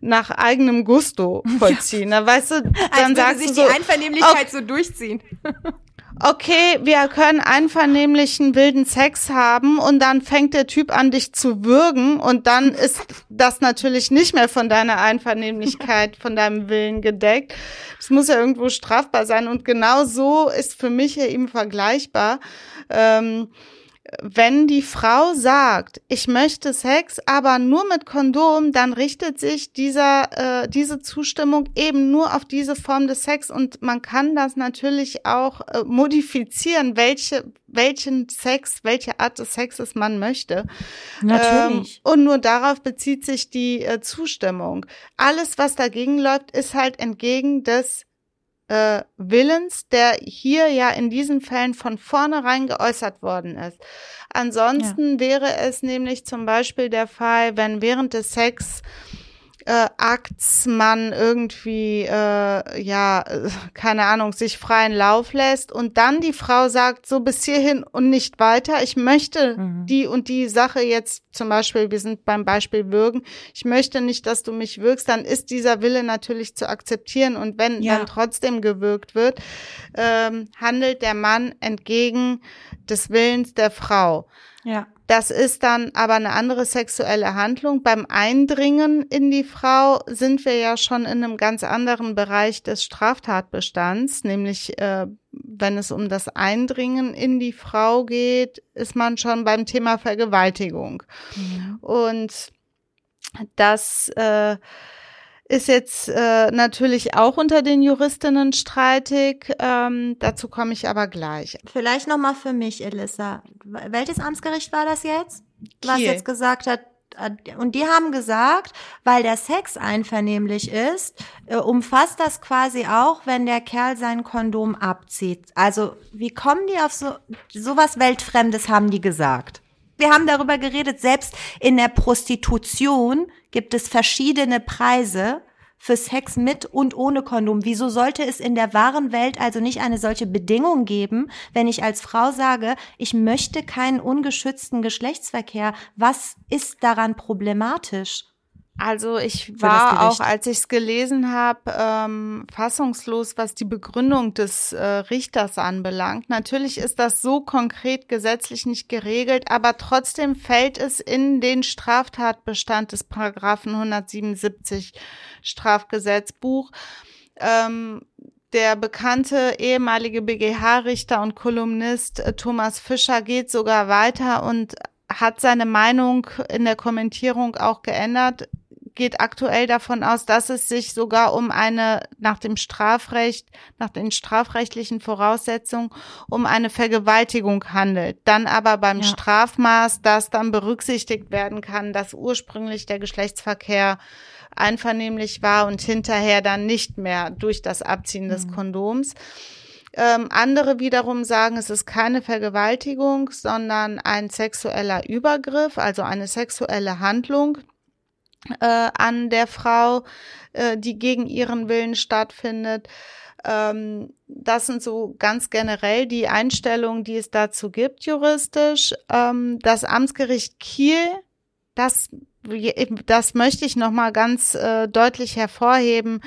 nach eigenem Gusto vollziehen. Ja. Da weißt du, dann Als sagst sich du so, die Einvernehmlichkeit okay, so durchziehen. okay, wir können einvernehmlichen wilden Sex haben und dann fängt der Typ an, dich zu würgen und dann ist das natürlich nicht mehr von deiner Einvernehmlichkeit, von deinem Willen gedeckt. Es muss ja irgendwo strafbar sein und genau so ist für mich ja eben vergleichbar. Ähm, wenn die Frau sagt, ich möchte Sex, aber nur mit Kondom, dann richtet sich dieser, äh, diese Zustimmung eben nur auf diese Form des Sex und man kann das natürlich auch äh, modifizieren, welche, welchen Sex, welche Art des Sexes man möchte. Natürlich. Ähm, und nur darauf bezieht sich die äh, Zustimmung. Alles, was dagegen läuft, ist halt entgegen des äh, Willens, der hier ja in diesen Fällen von vornherein geäußert worden ist. Ansonsten ja. wäre es nämlich zum Beispiel der Fall, wenn während des Sex äh, Akts man irgendwie, äh, ja, keine Ahnung, sich freien Lauf lässt und dann die Frau sagt, so bis hierhin und nicht weiter, ich möchte mhm. die und die Sache jetzt zum Beispiel, wir sind beim Beispiel Würgen, ich möchte nicht, dass du mich wirkst, dann ist dieser Wille natürlich zu akzeptieren und wenn ja. dann trotzdem gewürgt wird, ähm, handelt der Mann entgegen des Willens der Frau. Ja. Das ist dann aber eine andere sexuelle Handlung. Beim Eindringen in die Frau sind wir ja schon in einem ganz anderen Bereich des Straftatbestands, nämlich äh, wenn es um das Eindringen in die Frau geht, ist man schon beim Thema Vergewaltigung. Mhm. Und das äh, ist jetzt äh, natürlich auch unter den Juristinnen streitig. Ähm, dazu komme ich aber gleich. Vielleicht noch mal für mich, Elissa. Welches Amtsgericht war das jetzt? Kiel. Was jetzt gesagt hat, äh, und die haben gesagt, weil der Sex einvernehmlich ist, äh, umfasst das quasi auch, wenn der Kerl sein Kondom abzieht. Also, wie kommen die auf so sowas weltfremdes haben die gesagt? Wir haben darüber geredet, selbst in der Prostitution gibt es verschiedene Preise für Sex mit und ohne Kondom. Wieso sollte es in der wahren Welt also nicht eine solche Bedingung geben, wenn ich als Frau sage, ich möchte keinen ungeschützten Geschlechtsverkehr? Was ist daran problematisch? Also ich war auch, als ich es gelesen habe, ähm, fassungslos, was die Begründung des äh, Richters anbelangt. Natürlich ist das so konkret gesetzlich nicht geregelt, aber trotzdem fällt es in den Straftatbestand des Paragraphen 177 Strafgesetzbuch. Ähm, der bekannte ehemalige BGH-Richter und Kolumnist äh, Thomas Fischer geht sogar weiter und hat seine Meinung in der Kommentierung auch geändert geht aktuell davon aus, dass es sich sogar um eine nach dem Strafrecht, nach den strafrechtlichen Voraussetzungen um eine Vergewaltigung handelt. Dann aber beim ja. Strafmaß, das dann berücksichtigt werden kann, dass ursprünglich der Geschlechtsverkehr einvernehmlich war und hinterher dann nicht mehr durch das Abziehen mhm. des Kondoms. Ähm, andere wiederum sagen, es ist keine Vergewaltigung, sondern ein sexueller Übergriff, also eine sexuelle Handlung, äh, an der Frau, äh, die gegen ihren Willen stattfindet. Ähm, das sind so ganz generell die Einstellungen, die es dazu gibt juristisch. Ähm, das Amtsgericht Kiel, das, das möchte ich noch mal ganz äh, deutlich hervorheben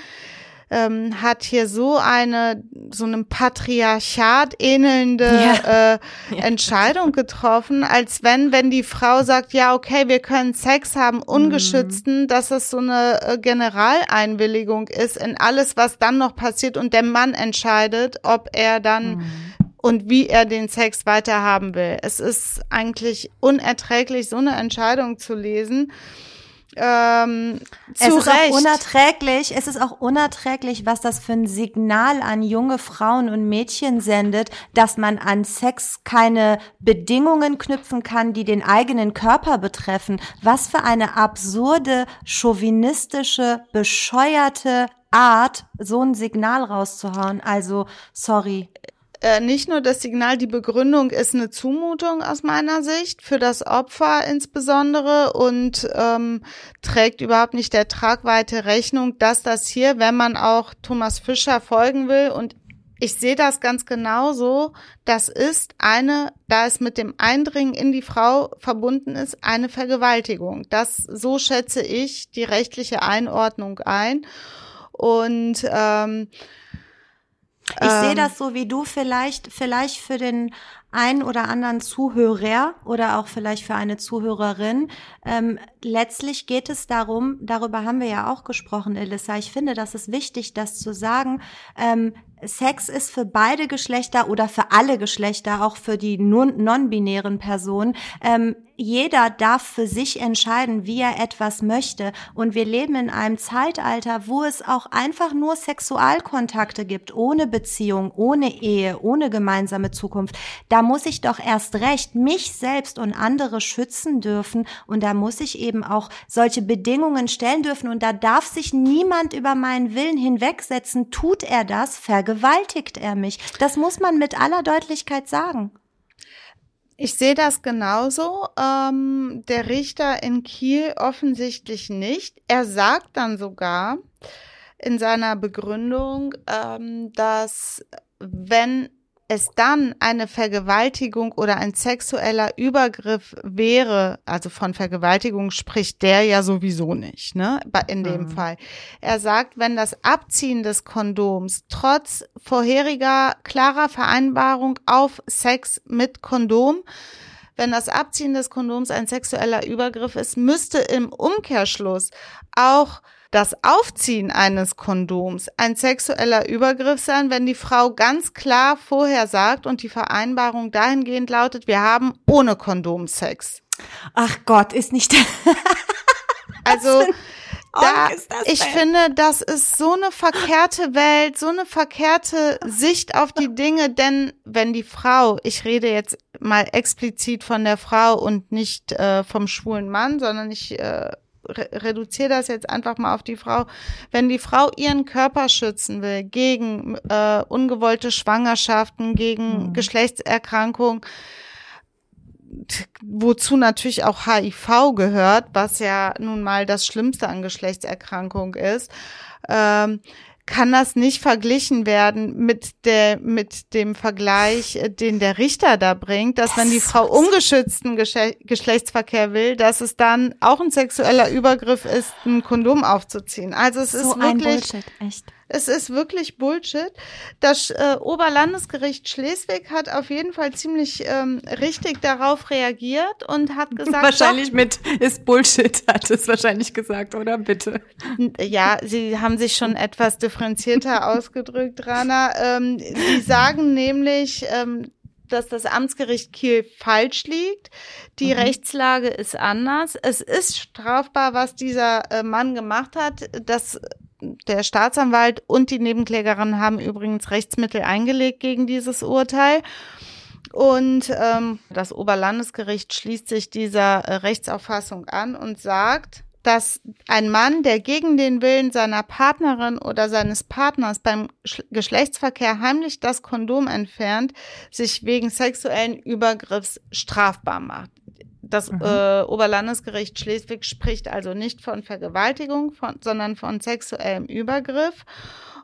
ähm, hat hier so eine so einem Patriarchat ähnelnde ja. Äh, ja. Entscheidung getroffen, als wenn wenn die Frau sagt, ja okay, wir können Sex haben ungeschützten, mhm. dass es so eine äh, Generaleinwilligung ist in alles, was dann noch passiert und der Mann entscheidet, ob er dann mhm und wie er den Sex weiterhaben will. Es ist eigentlich unerträglich, so eine Entscheidung zu lesen. Ähm, es ist Recht. auch unerträglich, es ist auch unerträglich, was das für ein Signal an junge Frauen und Mädchen sendet, dass man an Sex keine Bedingungen knüpfen kann, die den eigenen Körper betreffen. Was für eine absurde, chauvinistische, bescheuerte Art, so ein Signal rauszuhauen. Also, sorry äh, nicht nur das Signal, die Begründung ist eine Zumutung aus meiner Sicht, für das Opfer insbesondere und ähm, trägt überhaupt nicht der Tragweite Rechnung, dass das hier, wenn man auch Thomas Fischer folgen will und ich sehe das ganz genauso. Das ist eine, da es mit dem Eindringen in die Frau verbunden ist, eine Vergewaltigung. Das, so schätze ich die rechtliche Einordnung ein. Und ähm, ich ähm, sehe das so wie du vielleicht, vielleicht für den einen oder anderen Zuhörer oder auch vielleicht für eine Zuhörerin. Ähm, letztlich geht es darum, darüber haben wir ja auch gesprochen, Elissa. Ich finde, das ist wichtig, das zu sagen. Ähm, Sex ist für beide Geschlechter oder für alle Geschlechter, auch für die non-binären Personen. Ähm, jeder darf für sich entscheiden, wie er etwas möchte. Und wir leben in einem Zeitalter, wo es auch einfach nur Sexualkontakte gibt, ohne Beziehung, ohne Ehe, ohne gemeinsame Zukunft. Da muss ich doch erst recht mich selbst und andere schützen dürfen. Und da muss ich eben auch solche Bedingungen stellen dürfen. Und da darf sich niemand über meinen Willen hinwegsetzen. Tut er das, vergewaltigt er mich. Das muss man mit aller Deutlichkeit sagen. Ich sehe das genauso. Ähm, der Richter in Kiel offensichtlich nicht. Er sagt dann sogar in seiner Begründung, ähm, dass wenn es dann eine Vergewaltigung oder ein sexueller Übergriff wäre, also von Vergewaltigung spricht der ja sowieso nicht, ne, in dem mhm. Fall. Er sagt, wenn das Abziehen des Kondoms trotz vorheriger klarer Vereinbarung auf Sex mit Kondom wenn das Abziehen des Kondoms ein sexueller Übergriff ist, müsste im Umkehrschluss auch das Aufziehen eines Kondoms ein sexueller Übergriff sein, wenn die Frau ganz klar vorher sagt und die Vereinbarung dahingehend lautet, wir haben ohne Kondom Sex. Ach Gott, ist nicht. also da, ich denn? finde, das ist so eine verkehrte Welt, so eine verkehrte Sicht auf die Dinge, denn wenn die Frau, ich rede jetzt mal explizit von der Frau und nicht äh, vom schwulen Mann, sondern ich äh, re reduziere das jetzt einfach mal auf die Frau. Wenn die Frau ihren Körper schützen will gegen äh, ungewollte Schwangerschaften, gegen mhm. Geschlechtserkrankungen, wozu natürlich auch HIV gehört, was ja nun mal das Schlimmste an Geschlechtserkrankung ist. Ähm, kann das nicht verglichen werden mit der mit dem Vergleich, äh, den der Richter da bringt, dass das wenn die Frau ungeschützten Gesche Geschlechtsverkehr will, dass es dann auch ein sexueller Übergriff ist, ein Kondom aufzuziehen. Also es so ist wirklich ein Bullshit, echt. Es ist wirklich Bullshit. Das äh, Oberlandesgericht Schleswig hat auf jeden Fall ziemlich ähm, richtig darauf reagiert und hat gesagt. Wahrscheinlich doch, mit ist Bullshit, hat es wahrscheinlich gesagt, oder? Bitte. Ja, sie haben sich schon etwas differenzierter ausgedrückt, Rana. Ähm, die sagen nämlich, ähm, dass das Amtsgericht Kiel falsch liegt. Die mhm. Rechtslage ist anders. Es ist strafbar, was dieser äh, Mann gemacht hat. Das der Staatsanwalt und die Nebenklägerin haben übrigens Rechtsmittel eingelegt gegen dieses Urteil. Und ähm, das Oberlandesgericht schließt sich dieser äh, Rechtsauffassung an und sagt, dass ein Mann, der gegen den Willen seiner Partnerin oder seines Partners beim Geschlechtsverkehr heimlich das Kondom entfernt, sich wegen sexuellen Übergriffs strafbar macht Das mhm. äh, Oberlandesgericht Schleswig spricht also nicht von Vergewaltigung, von, sondern von sexuellem Übergriff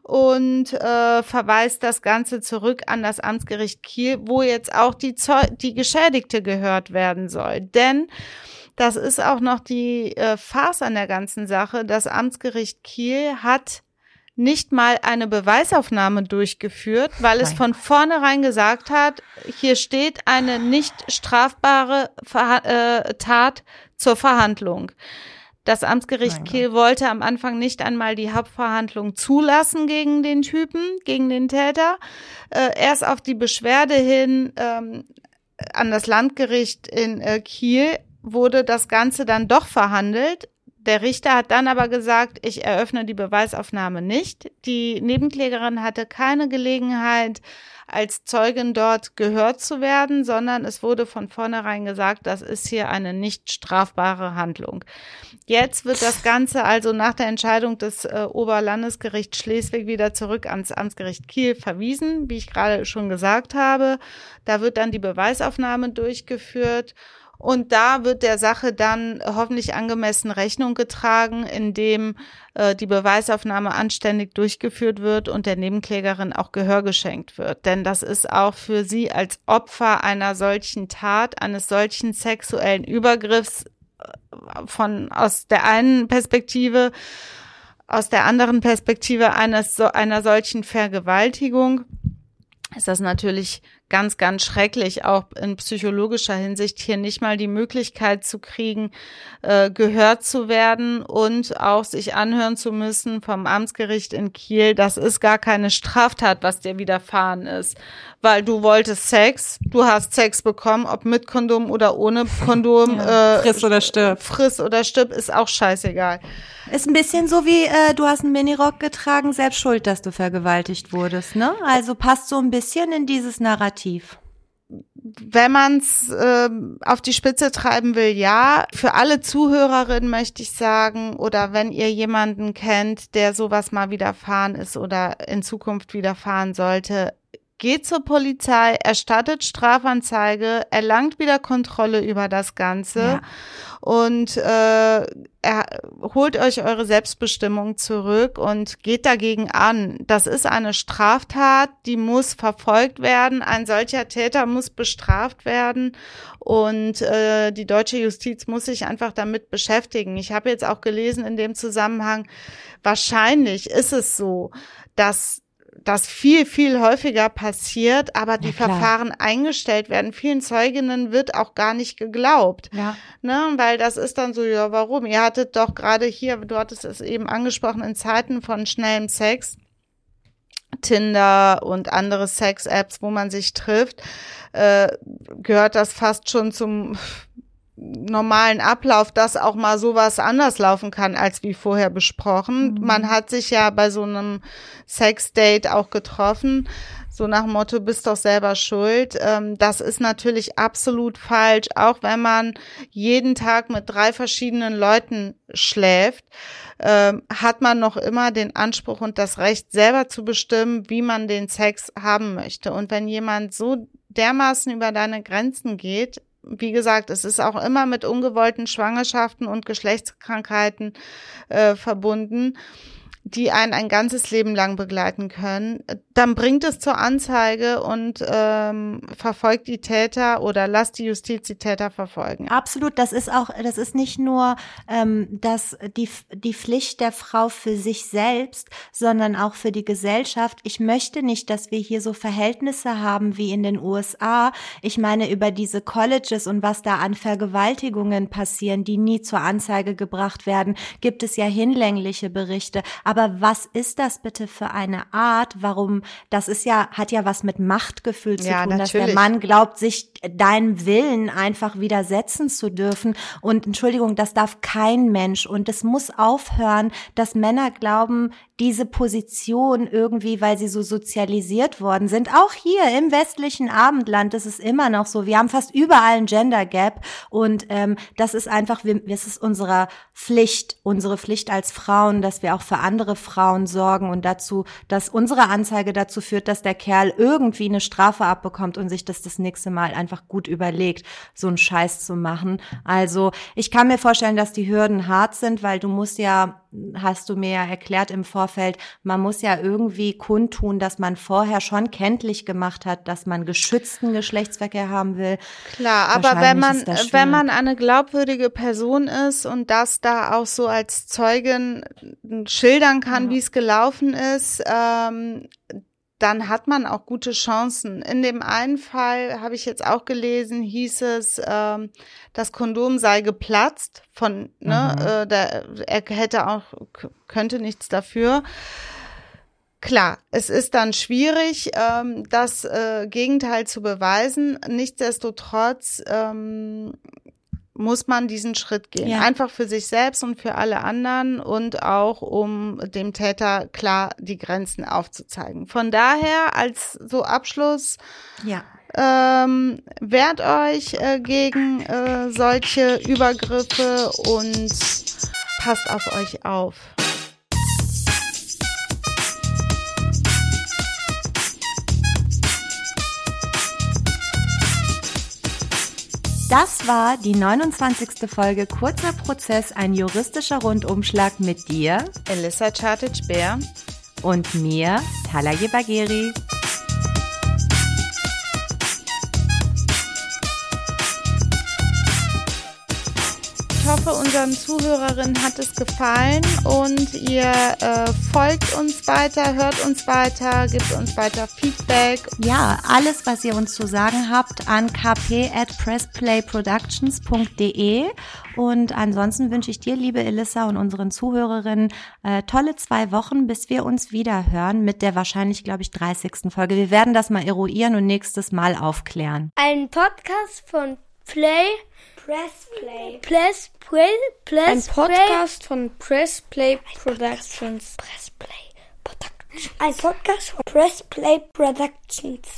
und äh, verweist das Ganze zurück an das Amtsgericht Kiel, wo jetzt auch die, Zeu die Geschädigte gehört werden soll. Denn das ist auch noch die äh, Farce an der ganzen Sache. Das Amtsgericht Kiel hat nicht mal eine Beweisaufnahme durchgeführt, weil es von vornherein gesagt hat, hier steht eine nicht strafbare Ver äh, Tat zur Verhandlung. Das Amtsgericht Kiel wollte am Anfang nicht einmal die Hauptverhandlung zulassen gegen den Typen, gegen den Täter. Äh, erst auf die Beschwerde hin ähm, an das Landgericht in äh, Kiel wurde das Ganze dann doch verhandelt. Der Richter hat dann aber gesagt, ich eröffne die Beweisaufnahme nicht. Die Nebenklägerin hatte keine Gelegenheit, als Zeugin dort gehört zu werden, sondern es wurde von vornherein gesagt, das ist hier eine nicht strafbare Handlung. Jetzt wird das Ganze also nach der Entscheidung des äh, Oberlandesgerichts Schleswig wieder zurück ans Amtsgericht Kiel verwiesen, wie ich gerade schon gesagt habe. Da wird dann die Beweisaufnahme durchgeführt und da wird der Sache dann hoffentlich angemessen Rechnung getragen, indem äh, die Beweisaufnahme anständig durchgeführt wird und der Nebenklägerin auch Gehör geschenkt wird. Denn das ist auch für sie als Opfer einer solchen Tat, eines solchen sexuellen Übergriffs äh, von aus der einen Perspektive, aus der anderen Perspektive eines einer solchen Vergewaltigung ist das natürlich ganz, ganz schrecklich, auch in psychologischer Hinsicht hier nicht mal die Möglichkeit zu kriegen, äh, gehört zu werden und auch sich anhören zu müssen vom Amtsgericht in Kiel, das ist gar keine Straftat, was dir widerfahren ist, weil du wolltest Sex, du hast Sex bekommen, ob mit Kondom oder ohne Kondom, ja. äh, friss oder stirb. Friss oder stirb ist auch scheißegal. Ist ein bisschen so wie, äh, du hast einen Minirock getragen, selbst schuld, dass du vergewaltigt wurdest, ne? Also passt so ein bisschen in dieses Narrativ wenn man es äh, auf die Spitze treiben will, ja. Für alle Zuhörerinnen möchte ich sagen, oder wenn ihr jemanden kennt, der sowas mal widerfahren ist oder in Zukunft widerfahren sollte, geht zur Polizei, erstattet Strafanzeige, erlangt wieder Kontrolle über das Ganze ja. und äh, er, holt euch eure Selbstbestimmung zurück und geht dagegen an. Das ist eine Straftat, die muss verfolgt werden. Ein solcher Täter muss bestraft werden und äh, die deutsche Justiz muss sich einfach damit beschäftigen. Ich habe jetzt auch gelesen in dem Zusammenhang, wahrscheinlich ist es so, dass das viel, viel häufiger passiert, aber die Verfahren eingestellt werden. Vielen Zeuginnen wird auch gar nicht geglaubt. Ja. Ne, weil das ist dann so, ja, warum? Ihr hattet doch gerade hier, du hattest es eben angesprochen, in Zeiten von schnellem Sex, Tinder und andere Sex-Apps, wo man sich trifft, äh, gehört das fast schon zum normalen Ablauf, dass auch mal sowas anders laufen kann als wie vorher besprochen. Mhm. Man hat sich ja bei so einem Sex-Date auch getroffen, so nach dem Motto, bist doch selber schuld. Ähm, das ist natürlich absolut falsch, auch wenn man jeden Tag mit drei verschiedenen Leuten schläft, ähm, hat man noch immer den Anspruch und das Recht, selber zu bestimmen, wie man den Sex haben möchte. Und wenn jemand so dermaßen über deine Grenzen geht, wie gesagt, es ist auch immer mit ungewollten Schwangerschaften und Geschlechtskrankheiten äh, verbunden die einen ein ganzes Leben lang begleiten können, dann bringt es zur Anzeige und ähm, verfolgt die Täter oder lasst die Justiz die Täter verfolgen. Absolut, das ist auch, das ist nicht nur ähm, das, die, die Pflicht der Frau für sich selbst, sondern auch für die Gesellschaft. Ich möchte nicht, dass wir hier so Verhältnisse haben wie in den USA. Ich meine, über diese Colleges und was da an Vergewaltigungen passieren, die nie zur Anzeige gebracht werden, gibt es ja hinlängliche Berichte. Aber was ist das bitte für eine Art? Warum? Das ist ja, hat ja was mit Machtgefühl zu ja, tun, natürlich. dass der Mann glaubt, sich deinem Willen einfach widersetzen zu dürfen. Und Entschuldigung, das darf kein Mensch. Und es muss aufhören, dass Männer glauben, diese Position irgendwie, weil sie so sozialisiert worden sind. Auch hier im westlichen Abendland ist es immer noch so. Wir haben fast überall ein Gender Gap und ähm, das ist einfach, es ist unsere Pflicht, unsere Pflicht als Frauen, dass wir auch verantwortlich andere Frauen sorgen und dazu, dass unsere Anzeige dazu führt, dass der Kerl irgendwie eine Strafe abbekommt und sich das das nächste Mal einfach gut überlegt, so einen Scheiß zu machen. Also ich kann mir vorstellen, dass die Hürden hart sind, weil du musst ja hast du mir ja erklärt im Vorfeld, man muss ja irgendwie kundtun, dass man vorher schon kenntlich gemacht hat, dass man geschützten Geschlechtsverkehr haben will. Klar, aber wenn man, wenn man eine glaubwürdige Person ist und das da auch so als Zeugin schildern kann, ja. wie es gelaufen ist, ähm, dann hat man auch gute Chancen. In dem einen Fall habe ich jetzt auch gelesen, hieß es, ähm, das Kondom sei geplatzt von, ne, mhm. äh, der, er hätte auch, könnte nichts dafür. Klar, es ist dann schwierig, ähm, das äh, Gegenteil zu beweisen. Nichtsdestotrotz ähm, muss man diesen Schritt gehen. Ja. Einfach für sich selbst und für alle anderen und auch um dem Täter klar die Grenzen aufzuzeigen. Von daher als so Abschluss. Ja. Ähm, wehrt euch äh, gegen äh, solche Übergriffe und passt auf euch auf. Das war die 29. Folge Kurzer Prozess, ein juristischer Rundumschlag mit dir, Elissa Chartic-Bär und mir, Talaye Bagheri. Hoffe, unseren Zuhörerinnen hat es gefallen und ihr äh, folgt uns weiter, hört uns weiter, gibt uns weiter Feedback. Ja, alles, was ihr uns zu sagen habt, an kp at pressplayproductions.de. Und ansonsten wünsche ich dir, liebe Elissa und unseren Zuhörerinnen, äh, tolle zwei Wochen, bis wir uns wieder hören mit der wahrscheinlich, glaube ich, 30. Folge. Wir werden das mal eruieren und nächstes Mal aufklären. Ein Podcast von Play Press Play. Press Play. Press Ein Podcast von Press Play Productions. Press Play Productions. Ein Podcast von Press Play Productions.